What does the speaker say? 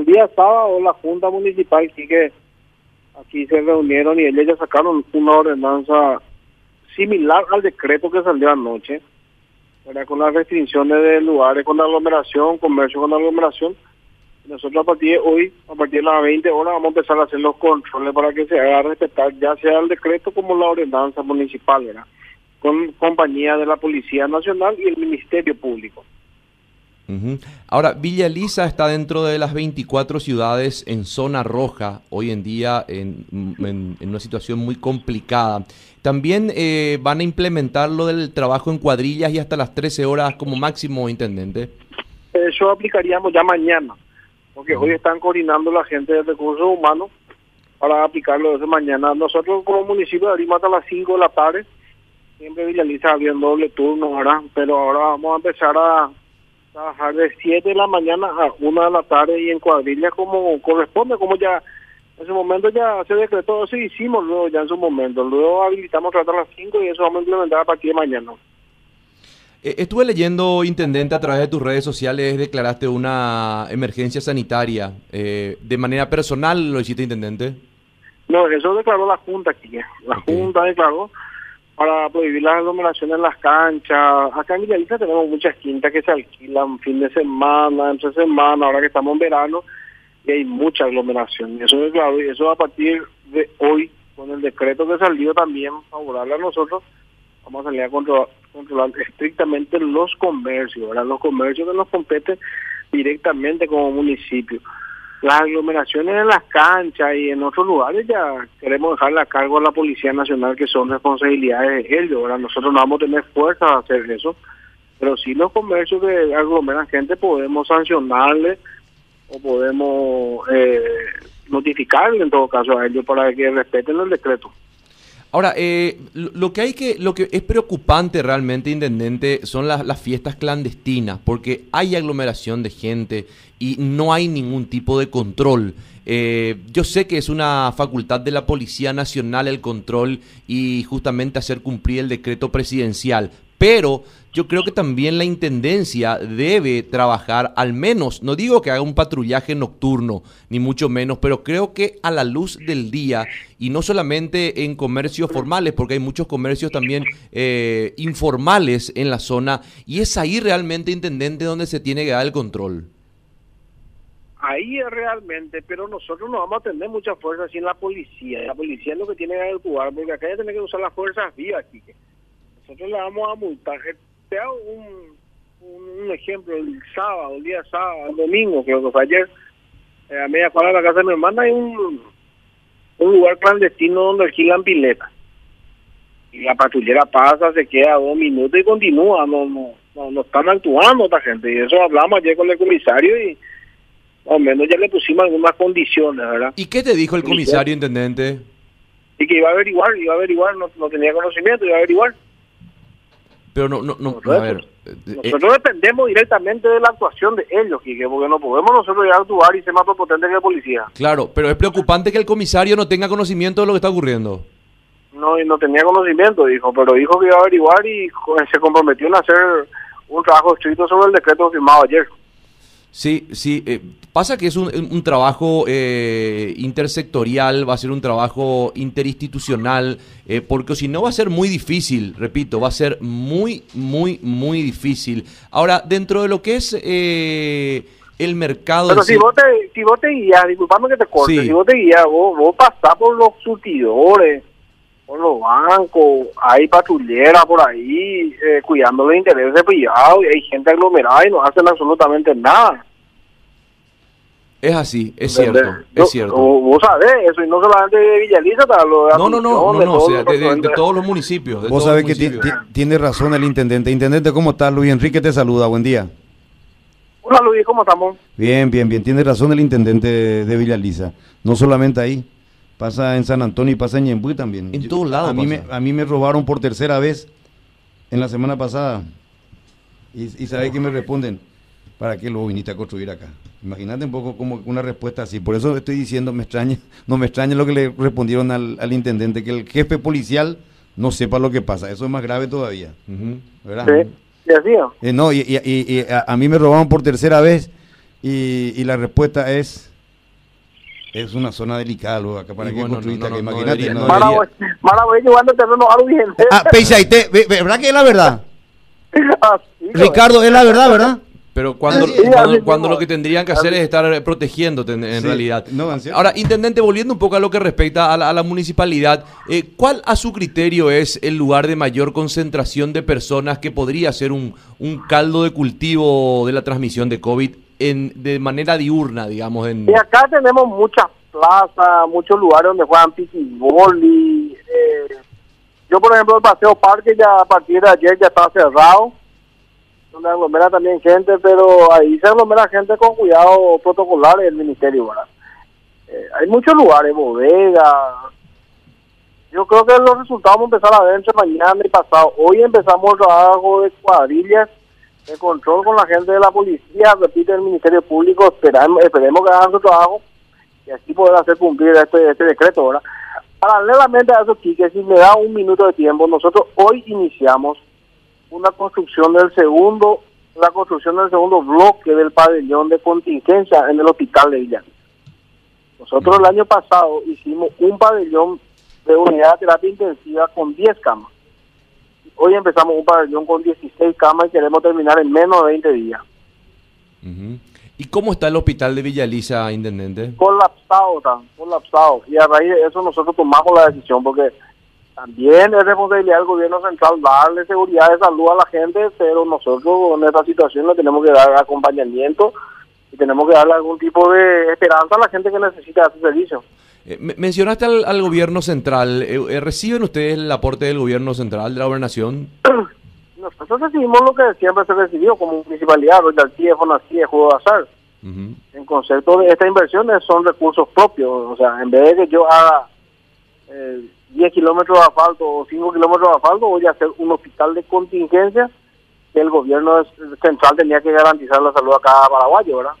el día sábado la Junta Municipal que aquí se reunieron y ellos sacaron una ordenanza similar al decreto que salió anoche, ¿verdad? con las restricciones de lugares con aglomeración, comercio con aglomeración. Nosotros a partir de hoy, a partir de las 20 horas, vamos a empezar a hacer los controles para que se haga respetar ya sea el decreto como la ordenanza municipal, ¿verdad? con compañía de la Policía Nacional y el Ministerio Público. Ahora, Villa Elisa está dentro de las 24 ciudades en zona roja, hoy en día en, una situación muy complicada. También eh, van a implementar lo del trabajo en cuadrillas y hasta las 13 horas como máximo, intendente. Eso aplicaríamos ya mañana, porque hoy están coordinando la gente de recursos humanos para aplicarlo desde mañana. Nosotros como municipio abrimos hasta las 5 de la tarde, siempre Villa Elisa había doble turno ahora, pero ahora vamos a empezar a trabajar de 7 de la mañana a 1 de la tarde y en cuadrilla como corresponde, como ya en su momento ya se decretó, eso hicimos luego ya en su momento, luego habilitamos tratar a las 5 y eso vamos a implementar a partir de mañana. Eh, estuve leyendo, Intendente, a través de tus redes sociales, declaraste una emergencia sanitaria. Eh, ¿De manera personal lo hiciste, Intendente? No, eso declaró la Junta aquí. La Junta declaró para prohibir las aglomeraciones en las canchas. Acá en Villalista tenemos muchas quintas que se alquilan fin de semana, entre semana, ahora que estamos en verano, y hay mucha aglomeración. Y eso es claro, y eso a partir de hoy, con el decreto que salió también favorable a nosotros, vamos a salir a controlar, controlar estrictamente los comercios, ¿verdad? los comercios que nos competen directamente como municipio las aglomeraciones en las canchas y en otros lugares ya queremos dejarle a cargo a la Policía Nacional que son responsabilidades de ellos. Ahora nosotros no vamos a tener fuerza a hacer eso, pero si los comercios que aglomeran gente podemos sancionarle o podemos eh, notificarle en todo caso a ellos para que respeten el decreto. Ahora, eh, lo que hay que, lo que es preocupante realmente, intendente, son las, las, fiestas clandestinas, porque hay aglomeración de gente y no hay ningún tipo de control. Eh, yo sé que es una facultad de la Policía Nacional el control y justamente hacer cumplir el decreto presidencial, pero yo creo que también la Intendencia debe trabajar, al menos, no digo que haga un patrullaje nocturno, ni mucho menos, pero creo que a la luz del día, y no solamente en comercios formales, porque hay muchos comercios también eh, informales en la zona, y es ahí realmente, Intendente, donde se tiene que dar el control. Ahí es realmente, pero nosotros no vamos a tener mucha fuerza sin la policía. La policía es lo que tiene que actuar, porque acá ya tiene que usar las fuerzas vivas, aquí nosotros le vamos a multar. Te hago un, un, ejemplo, el sábado, el día sábado, el domingo, creo que fue ayer, eh, a media cuadra de la casa de mi hermana hay un, un lugar clandestino donde alquilan piletas. Y la patrullera pasa, se queda dos minutos y continúa, no, no, no, no están actuando esta gente. Y eso hablamos ayer con el comisario y más o menos ya le pusimos algunas condiciones, ¿verdad? ¿Y qué te dijo el comisario, intendente? Y que iba a averiguar, iba a averiguar, no, no tenía conocimiento, iba a averiguar. Pero no, no, no, a ver. Eh, nosotros dependemos directamente de la actuación de ellos, Quique, porque no podemos nosotros ya actuar y ser más potentes que la policía. Claro, pero es preocupante que el comisario no tenga conocimiento de lo que está ocurriendo. No, y no tenía conocimiento, dijo, pero dijo que iba a averiguar y se comprometió en hacer un trabajo escrito sobre el decreto firmado ayer. Sí, sí. Eh, pasa que es un, un trabajo eh, intersectorial, va a ser un trabajo interinstitucional, eh, porque si no va a ser muy difícil, repito, va a ser muy, muy, muy difícil. Ahora, dentro de lo que es el mercado... Pero si, vos te, si vos te guías, disculpame que te corte, si vos te guías, vos, vos pasás por los surtidores, por los bancos, hay patrulleras por ahí eh, cuidando los intereses privados y hay gente aglomerada y no hacen absolutamente nada. Es así, es cierto, es cierto. Vos sabés eso, y no solamente de Villaliza, lo de No, no, no, no, no, de, todos los municipios. Vos sabés que tiene razón el intendente. Intendente, ¿cómo estás? Luis Enrique te saluda, buen día. Hola Luis, ¿cómo estamos? Bien, bien, bien. Tiene razón el intendente de Villaliza. No solamente ahí pasa en San Antonio y pasa en Ñembuy también. En todos lados. A mí, me, a mí me robaron por tercera vez en la semana pasada. Y, y ¿sabes qué me responden? ¿Para qué lo viniste a construir acá? Imagínate un poco como una respuesta así. Por eso estoy diciendo, me extraña, no me extraña lo que le respondieron al, al intendente, que el jefe policial no sepa lo que pasa. Eso es más grave todavía. ¿Verdad? Sí, eh, no, y, y, y a, a, mí me robaron por tercera vez y, y la respuesta es Es una zona delicada, luego, acá para Y que bueno, construiste, no, no, que no imagínate. debería- no- no Mara debería- voy, Mara voy llevando terreno a bien. Ah, Peisaite, ve- ve- ¿verdad que es la verdad? ¿no? Ricardo, es la verdad, ¿verdad? Pero cuando, Sí, cuando, lo que tendrían que hacer es estar eh, protegiéndote en, realidad. no, en serio. Ahora, intendente, volviendo un poco a lo que respecta a la, a la municipalidad, eh, ¿cuál a su criterio es el lugar de mayor concentración de personas que podría ser un, un caldo de cultivo de la transmisión de COVID en, de manera diurna, digamos? En... Acá tenemos muchas plazas, muchos lugares donde juegan y eh, yo, por ejemplo, el Paseo Parque ya a partir de ayer ya está cerrado, donde aglomera también gente, pero ahí se aglomera gente con cuidado protocolar del ministerio, ¿verdad? Eh, hay muchos lugares, bodegas. Yo creo que los resultados vamos a empezar a ver entre mañana y pasado. Hoy empezamos el trabajo de cuadrillas de control con la gente de la policía, repite el Ministerio Público, esperamos, esperemos que hagan su trabajo y así poder hacer cumplir este, este decreto, ¿verdad? Paralelamente a eso, Quique, si me da un minuto de tiempo, nosotros hoy iniciamos una construcción del segundo, la construcción del segundo bloque del pabellón de contingencia en el hospital de Villa. Nosotros el año pasado hicimos un pabellón de unidad de terapia intensiva con 10 camas. Hoy empezamos un pabellón con 16 camas y queremos terminar en menos de 20 días. Ujú. ¿Y cómo está el hospital de Villa Elisa, intendente? colapsado, está, colapsado. Y a raíz de eso nosotros tomamos la decisión porque también es responsabilidad del gobierno central darle seguridad de salud a la gente, pero nosotros en esta situación le tenemos que dar acompañamiento y tenemos que darle algún tipo de esperanza a la gente que necesita ese servicio. Eh, me- mencionaste al, al gobierno central. Eh, eh, ¿Reciben ustedes el aporte del gobierno central, de la gobernación? Nosotros recibimos lo que siempre se recibió como municipalidad, royalties, fonasí, juego de azar. En concepto de estas inversiones son recursos propios. O sea, en vez de que yo haga eh, 10 kilómetros de asfalto o 5 kilómetros de asfalto, voy a hacer un hospital de contingencia que el gobierno central tenía que garantizar la salud a cada paraguayo, ¿verdad?